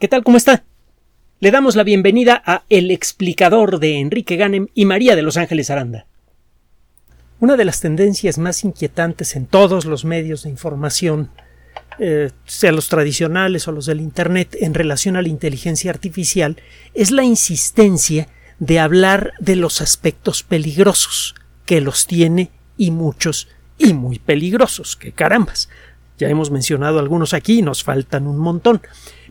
¿Qué tal? ¿Cómo está? Le damos la bienvenida a El explicador de Enrique Ganem y María de Los Ángeles Aranda. Una de las tendencias más inquietantes en todos los medios de información, eh, sea los tradicionales o los del Internet, en relación a la inteligencia artificial, es la insistencia de hablar de los aspectos peligrosos, que los tiene y muchos, y muy peligrosos, que carambas. Ya hemos mencionado algunos aquí, nos faltan un montón.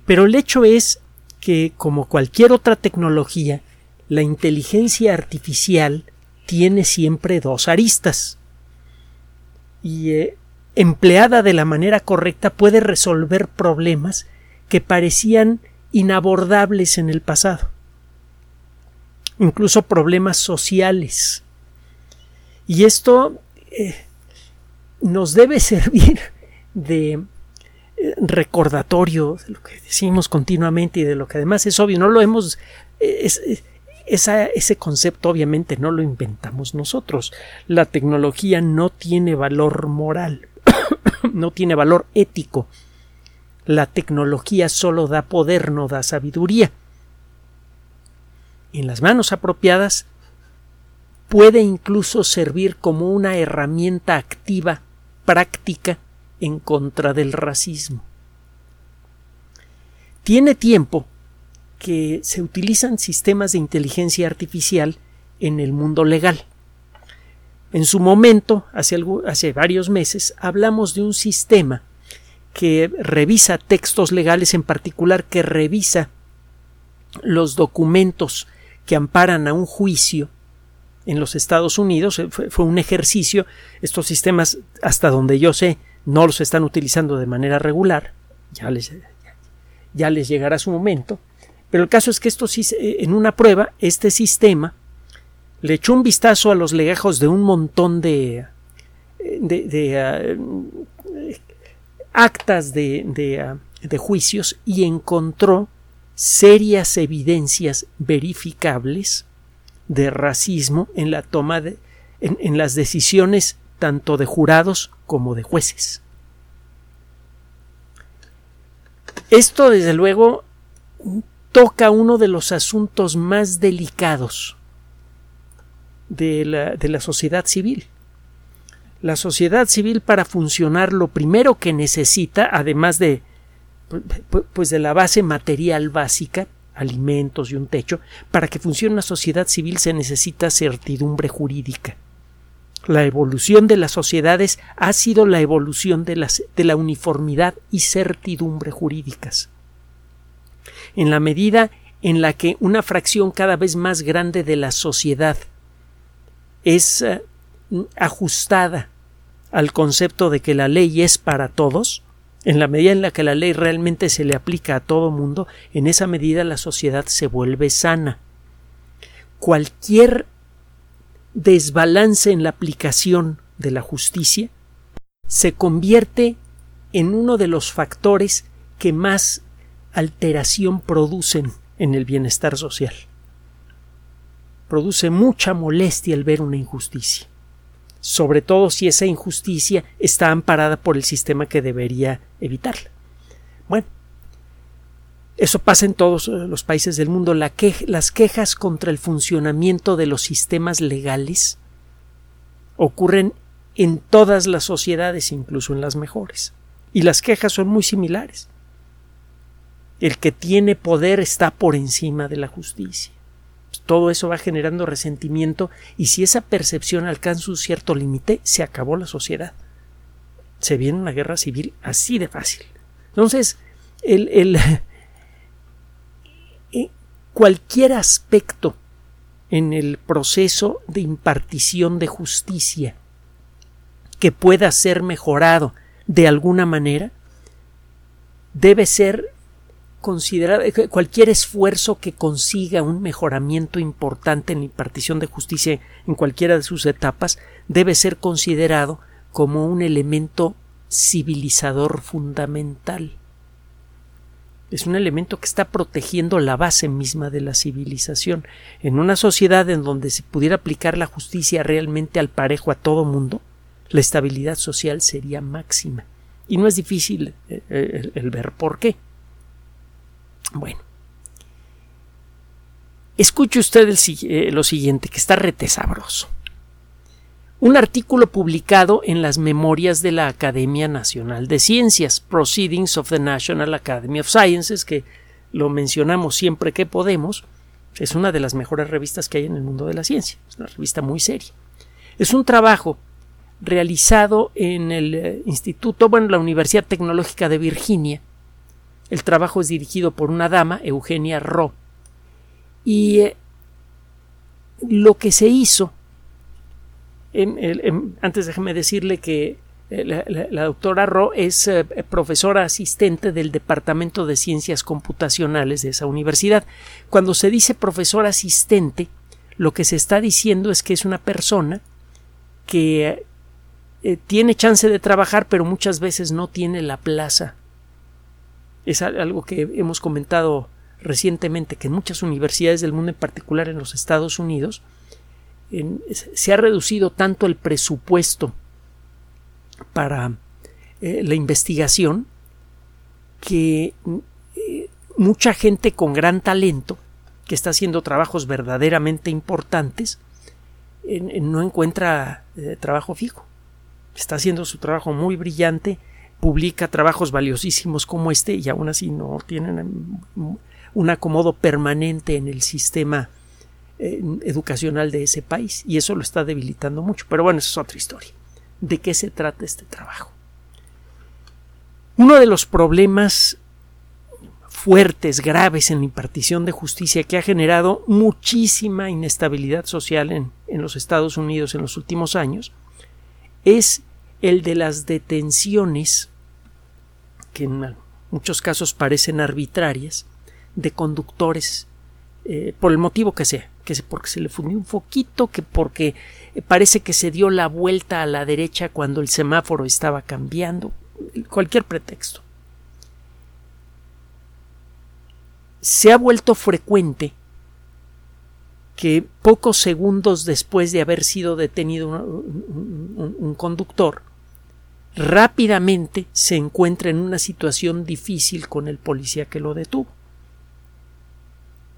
Pero el hecho es que, como cualquier otra tecnología, la inteligencia artificial tiene siempre dos aristas. Y eh, empleada de la manera correcta puede resolver problemas que parecían inabordables en el pasado. Incluso problemas sociales. Y esto eh, nos debe servir de recordatorio de lo que decimos continuamente y de lo que además es obvio, no lo hemos ese concepto obviamente no lo inventamos nosotros. La tecnología no tiene valor moral, no tiene valor ético. La tecnología solo da poder, no da sabiduría. En las manos apropiadas puede incluso servir como una herramienta activa, práctica, en contra del racismo. Tiene tiempo que se utilizan sistemas de inteligencia artificial en el mundo legal. En su momento, hace, hace varios meses, hablamos de un sistema que revisa textos legales, en particular que revisa los documentos que amparan a un juicio en los Estados Unidos. Fue, fue, un ejercicio. Estos sistemas, hasta donde yo sé, no los están utilizando de manera regular, ya les, ya les llegará su momento, pero el caso es que esto en una prueba, este sistema le echó un vistazo a los legajos de un montón de, de, ah, actas de, ah, de, juicios y encontró serias evidencias verificables de racismo en la toma de en las decisiones tanto de jurados como de jueces. Esto, desde luego, toca uno de los asuntos más delicados de la, sociedad civil. La sociedad civil para funcionar lo primero que necesita, además de pues de la base material básica, alimentos y un techo, para que funcione una sociedad civil se necesita certidumbre jurídica. La evolución de las sociedades ha sido la evolución de, de la uniformidad y certidumbre jurídicas. En la medida en la que una fracción cada vez más grande de la sociedad es eh, ajustada al concepto de que la ley es para todos, en la medida en la que la ley realmente se le aplica a todo mundo, en esa medida la sociedad se vuelve sana. Cualquier desbalance en la aplicación de la justicia se convierte en uno de los factores que más alteración producen en el bienestar social. Produce mucha molestia el ver una injusticia, sobre todo si esa injusticia está amparada por el sistema que debería evitarla. Bueno, eso pasa en todos eh, los países del mundo. las quejas contra el funcionamiento de los sistemas legales ocurren en todas las sociedades, incluso en las mejores. Y las quejas son muy similares. El que tiene poder está por encima de la justicia. Todo eso va generando resentimiento y si esa percepción alcanza un cierto límite, se acabó la sociedad. Se viene una guerra civil así de fácil. Entonces, el, el cualquier aspecto en el proceso de impartición de justicia que pueda ser mejorado de alguna manera, debe ser considerado cualquier esfuerzo que consiga un mejoramiento importante en la impartición de justicia en cualquiera de sus etapas debe ser considerado como un elemento civilizador fundamental es un elemento que está protegiendo la base misma de la civilización. En una sociedad en donde se pudiera aplicar la justicia realmente al parejo a todo mundo, la estabilidad social sería máxima. Y no es difícil eh, eh, el, ver por qué. Bueno. Escuche usted eh, lo siguiente, que está rete sabroso. Un artículo publicado en las memorias de la Academia Nacional de Ciencias, Proceedings of the National Academy of Sciences, que lo mencionamos siempre que podemos, es una de las mejores revistas que hay en el mundo de la ciencia, es una revista muy seria. Es un trabajo realizado en el eh, Instituto, bueno, la Universidad Tecnológica de Virginia. El trabajo es dirigido por una dama, Eugenia Rowe. Y eh, lo que se hizo, antes déjeme decirle que eh, la, doctora Ro es profesora asistente del Departamento de Ciencias Computacionales de esa universidad. Cuando se dice profesora asistente, lo que se está diciendo es que es una persona que eh, tiene chance de trabajar, pero muchas veces no tiene la plaza. Es algo que hemos comentado recientemente, que en muchas universidades del mundo, en particular en los Estados Unidos, se ha reducido tanto el presupuesto para eh, la investigación que eh, mucha gente con gran talento, que está haciendo trabajos verdaderamente importantes, no encuentra trabajo fijo. Está haciendo su trabajo muy brillante, publica trabajos valiosísimos como este y aún así no tienen un acomodo permanente en el sistema educacional de ese país y eso lo está debilitando mucho. Pero bueno, esa es otra historia. ¿De qué se trata este trabajo? Uno de los problemas fuertes, graves en la impartición de justicia que ha generado muchísima inestabilidad social en, en los Estados Unidos en los últimos años es el de las detenciones, que en muchos casos parecen arbitrarias, de conductores, eh, por el motivo que sea, que porque se le fundió un foquito, que porque parece que se dio la vuelta a la derecha cuando el semáforo estaba cambiando, cualquier pretexto. Se ha vuelto frecuente que pocos segundos después de haber sido detenido un, conductor, rápidamente se encuentra en una situación difícil con el policía que lo detuvo.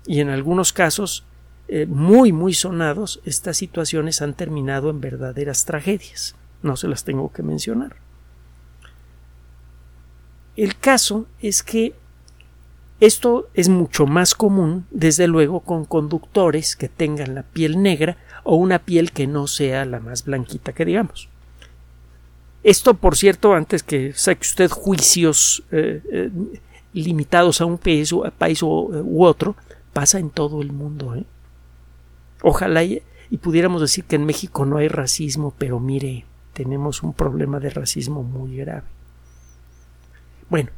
Y en algunos casos eh, muy, muy sonados, estas situaciones han terminado en verdaderas tragedias. No se las tengo que mencionar. El caso es que esto es mucho más común, desde luego, con conductores que tengan la piel negra o una piel que no sea la más blanquita que digamos. Esto, por cierto, antes que saque usted juicios eh, eh, limitados a un país, país u, otro, pasa en todo el mundo. Ojalá y, pudiéramos decir que en México no hay racismo, pero mire, tenemos un problema de racismo muy grave. Bueno,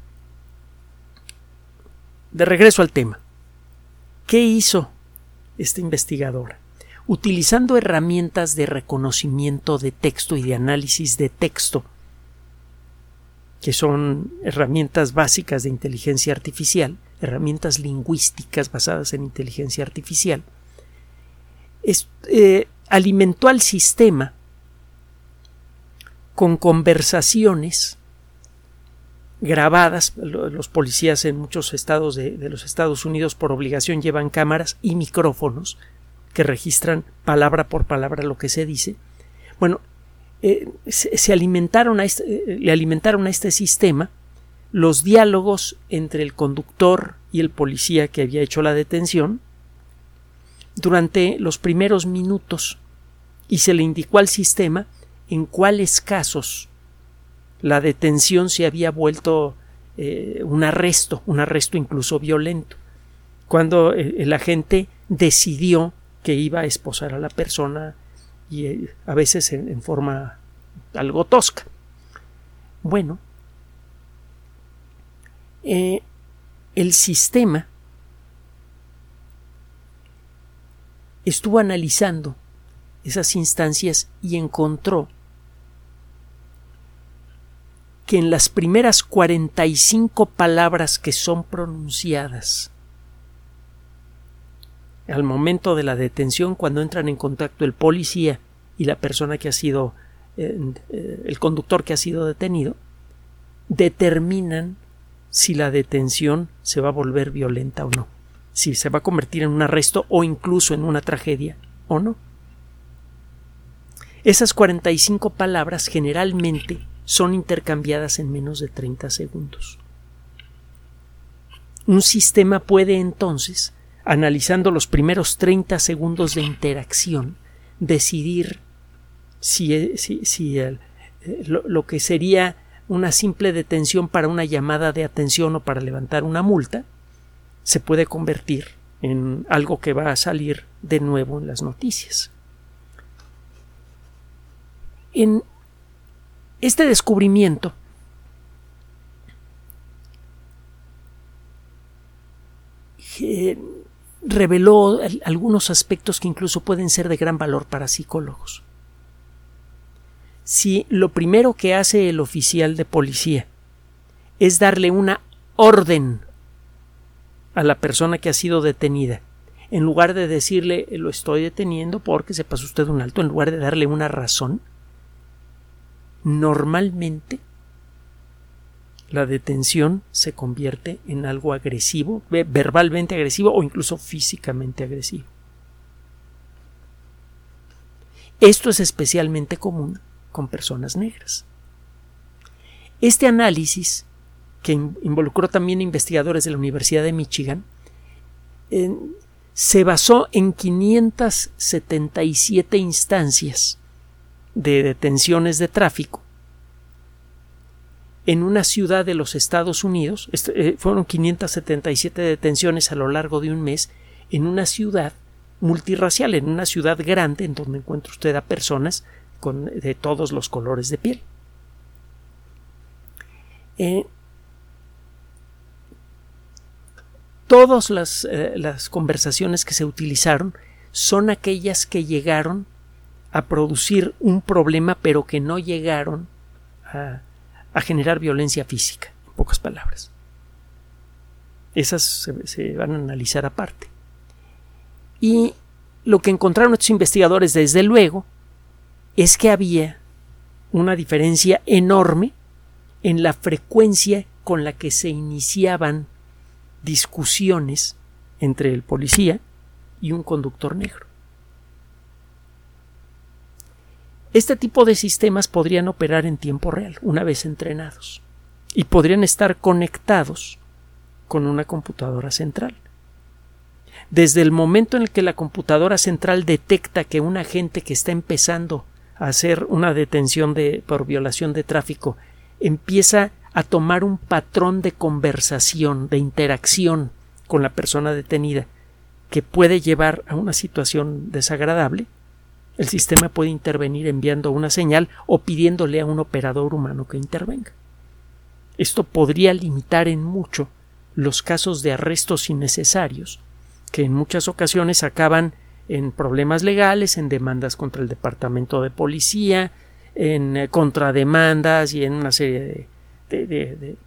de regreso al tema. ¿Qué hizo esta investigadora? Utilizando herramientas de reconocimiento de texto y de análisis de texto, que son herramientas básicas de inteligencia artificial, herramientas lingüísticas basadas en inteligencia artificial, eh, alimentó al sistema con conversaciones grabadas. Los policías en muchos estados de, los Estados Unidos por obligación llevan cámaras y micrófonos que registran palabra por palabra lo que se dice. Bueno, eh, se, alimentaron este, eh, le alimentaron a este sistema los diálogos entre el conductor y el policía que había hecho la detención durante los primeros minutos y se le indicó al sistema en cuáles casos la detención se había vuelto eh, un arresto, un arresto incluso violento, cuando el, agente decidió que iba a esposar a la persona y eh, a veces en, forma algo tosca. Bueno, eh, el sistema estuvo analizando esas instancias y encontró que en las primeras 45 palabras que son pronunciadas al momento de la detención, cuando entran en contacto el policía y la persona que ha sido, eh, eh, el conductor que ha sido detenido, determinan si la detención se va a volver violenta o no, si se va a convertir en un arresto o incluso en una tragedia o no. Esas 45 palabras generalmente son intercambiadas en menos de 30 segundos. Un sistema puede entonces, analizando los primeros 30 segundos de interacción, decidir si, e, si, eh, lo, lo que sería una simple detención para una llamada de atención o para levantar una multa se puede convertir en algo que va a salir de nuevo en las noticias. En este descubrimiento eh, reveló algunos aspectos que incluso pueden ser de gran valor para psicólogos. Si lo primero que hace el oficial de policía es darle una orden a la persona que ha sido detenida, en lugar de decirle lo estoy deteniendo porque se pasó usted un alto, en lugar de darle una razón, normalmente la detención se convierte en algo agresivo, verbalmente agresivo o incluso físicamente agresivo. Esto es especialmente común con personas negras. Este análisis, que involucró también investigadores de la Universidad de Michigan, se basó en 577 instancias de detenciones de tráfico en una ciudad de los Estados Unidos, eh, fueron 577 detenciones a lo largo de un mes, en una ciudad multirracial, en una ciudad grande en donde encuentra usted a personas con, de todos los colores de piel. Eh, todas las, eh, las conversaciones que se utilizaron son aquellas que llegaron a producir un problema pero que no llegaron a, generar violencia física, en pocas palabras. Esas se, van a analizar aparte. Y lo que encontraron estos investigadores, desde luego, es que había una diferencia enorme en la frecuencia con la que se iniciaban discusiones entre el policía y un conductor negro. Este tipo de sistemas podrían operar en tiempo real, una vez entrenados, y podrían estar conectados con una computadora central. Desde el momento en el que la computadora central detecta que un agente que está empezando a hacer una detención de, por violación de tráfico empieza a tomar un patrón de conversación, de interacción con la persona detenida, que puede llevar a una situación desagradable, el sistema puede intervenir enviando una señal o pidiéndole a un operador humano que intervenga. Esto podría limitar en mucho los casos de arrestos innecesarios, que en muchas ocasiones acaban en problemas legales, en demandas contra el Departamento de Policía, en eh, contrademandas y en una serie de,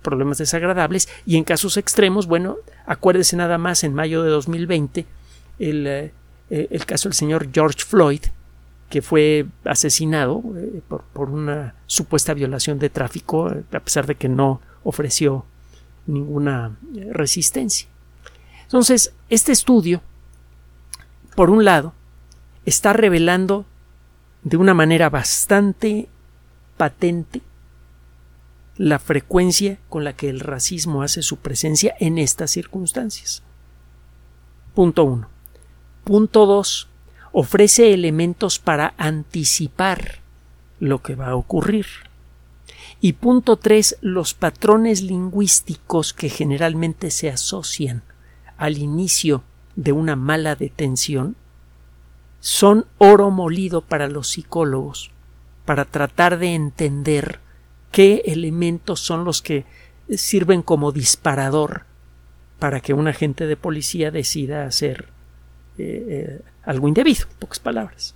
problemas desagradables. Y en casos extremos, bueno, acuérdese nada más en mayo de 2020 el, eh, el caso del señor George Floyd, que fue asesinado eh, por, una supuesta violación de tráfico, a pesar de que no ofreció ninguna eh, resistencia. Entonces, este estudio, por un lado, está revelando de una manera bastante patente la frecuencia con la que el racismo hace su presencia en estas circunstancias. Punto uno. Punto dos ofrece elementos para anticipar lo que va a ocurrir. Y punto tres, los patrones lingüísticos que generalmente se asocian al inicio de una mala detención son oro molido para los psicólogos para tratar de entender qué elementos son los que sirven como disparador para que un agente de policía decida hacer eh, eh, algo indebido, en pocas palabras.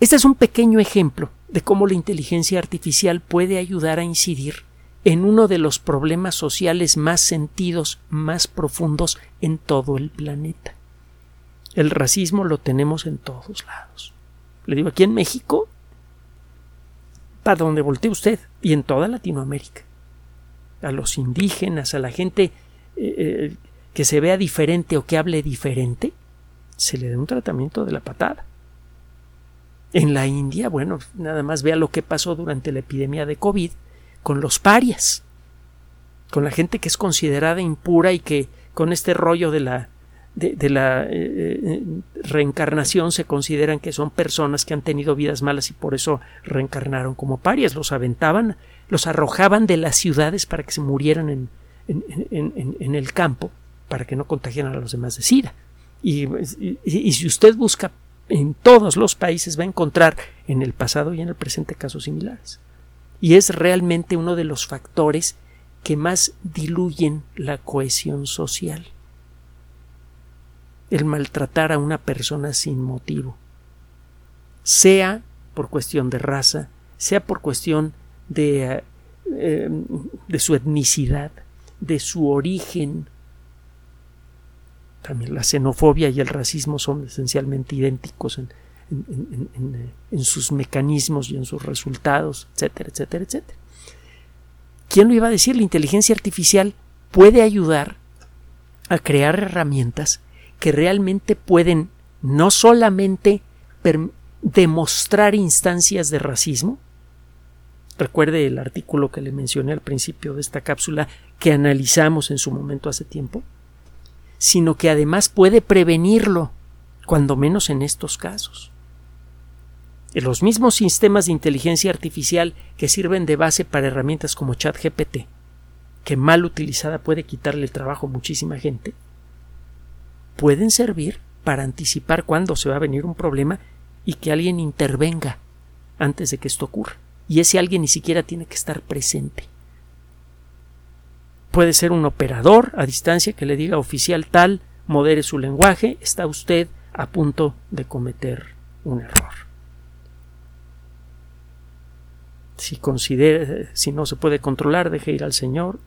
Este es un pequeño ejemplo de cómo la inteligencia artificial puede ayudar a incidir en uno de los problemas sociales más sentidos, más profundos en todo el planeta. El racismo lo tenemos en todos lados. Le digo, aquí en México, para donde voltee usted, y en toda Latinoamérica. a los indígenas, a la gente eh, eh, que se vea diferente o que hable diferente, se le da un tratamiento de la patada. En la India, bueno, nada más vea lo que pasó durante la epidemia de COVID con los parias, con la gente que es considerada impura y que con este rollo de la de, la eh, reencarnación se consideran que son personas que han tenido vidas malas y por eso reencarnaron como parias, los aventaban, los arrojaban de las ciudades para que se murieran en, en, el campo para que no contagiaran a los demás de SIDA. Y, y, si usted busca en todos los países va a encontrar en el pasado y en el presente casos similares. Y es realmente uno de los factores que más diluyen la cohesión social. El maltratar a una persona sin motivo, sea por cuestión de raza, sea por cuestión de, eh, de su etnicidad, de su origen. También la xenofobia y el racismo son esencialmente idénticos en, en, sus mecanismos y en sus resultados, etcétera, etcétera, etcétera. ¿Quién lo iba a decir? La inteligencia artificial puede ayudar a crear herramientas que realmente pueden no solamente demostrar instancias de racismo, Recuerde el artículo que le mencioné al principio de esta cápsula que analizamos en su momento hace tiempo, sino que además puede prevenirlo, cuando menos en estos casos. los mismos sistemas de inteligencia artificial que sirven de base para herramientas como ChatGPT, que mal utilizada puede quitarle el trabajo a muchísima gente, pueden servir para anticipar cuándo se va a venir un problema y que alguien intervenga antes de que esto ocurra y ese alguien ni siquiera tiene que estar presente. Puede ser un operador a distancia que le diga oficial tal, modere su lenguaje, está usted a punto de cometer un error. Si considera, si no se puede controlar, deje ir al Señor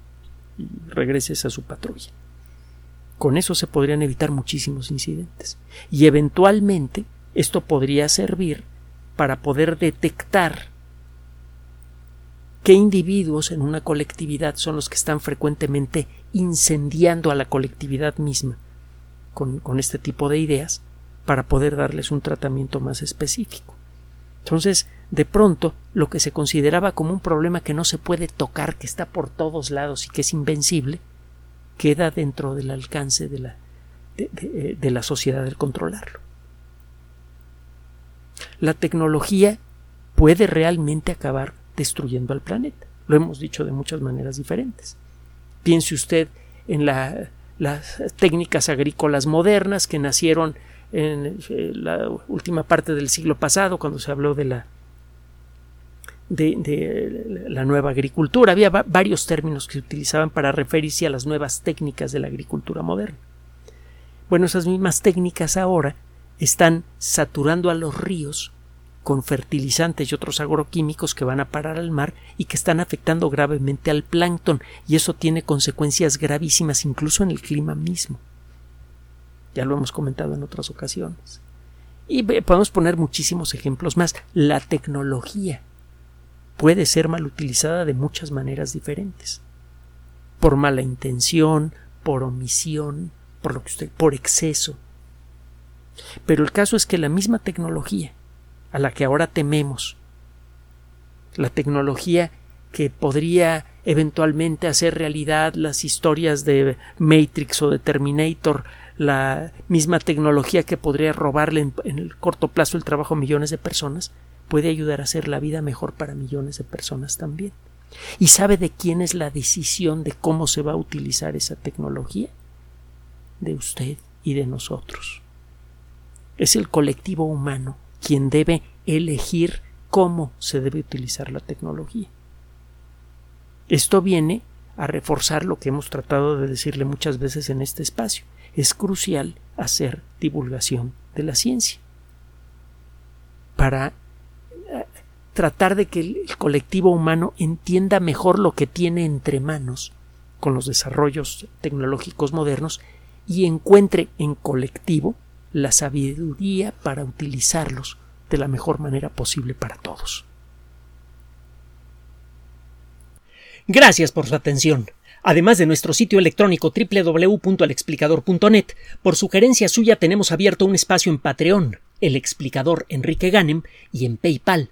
y regreses a su patrulla. Con eso se podrían evitar muchísimos incidentes. Y eventualmente esto podría servir para poder detectar qué individuos en una colectividad son los que están frecuentemente incendiando a la colectividad misma con, este tipo de ideas para poder darles un tratamiento más específico. Entonces, de pronto, lo que se consideraba como un problema que no se puede tocar, que está por todos lados y que es invencible, queda dentro del alcance de la, de la sociedad el controlarlo. La tecnología puede realmente acabar destruyendo al planeta. Lo hemos dicho de muchas maneras diferentes. Piense usted en las técnicas agrícolas modernas que nacieron en eh, la última parte del siglo pasado, cuando se habló de la de, la nueva agricultura. Había varios términos que se utilizaban para referirse a las nuevas técnicas de la agricultura moderna. Bueno, esas mismas técnicas ahora están saturando a los ríos con fertilizantes y otros agroquímicos que van a parar al mar y que están afectando gravemente al plancton y eso tiene consecuencias gravísimas incluso en el clima mismo. Ya lo hemos comentado en otras ocasiones. Y podemos poner muchísimos ejemplos más. La tecnología puede ser mal utilizada de muchas maneras diferentes. Por mala intención, por omisión, por lo que usted, por exceso. Pero el caso es que la misma tecnología a la que ahora tememos. La tecnología que podría eventualmente hacer realidad las historias de Matrix o de Terminator, la misma tecnología que podría robarle en, el corto plazo el trabajo a millones de personas, puede ayudar a hacer la vida mejor para millones de personas también. ¿Y sabe de quién es la decisión de cómo se va a utilizar esa tecnología? De usted y de nosotros. Es el colectivo humano quien debe elegir cómo se debe utilizar la tecnología. Esto viene a reforzar lo que hemos tratado de decirle muchas veces en este espacio. Es crucial hacer divulgación de la ciencia para tratar de que el colectivo humano entienda mejor lo que tiene entre manos con los desarrollos tecnológicos modernos y encuentre en colectivo la sabiduría para utilizarlos de la mejor manera posible para todos. Gracias por su atención. Además de nuestro sitio electrónico www.alexplicador.net, por sugerencia suya tenemos abierto un espacio en Patreon, el explicador Enrique Ganem, y en PayPal,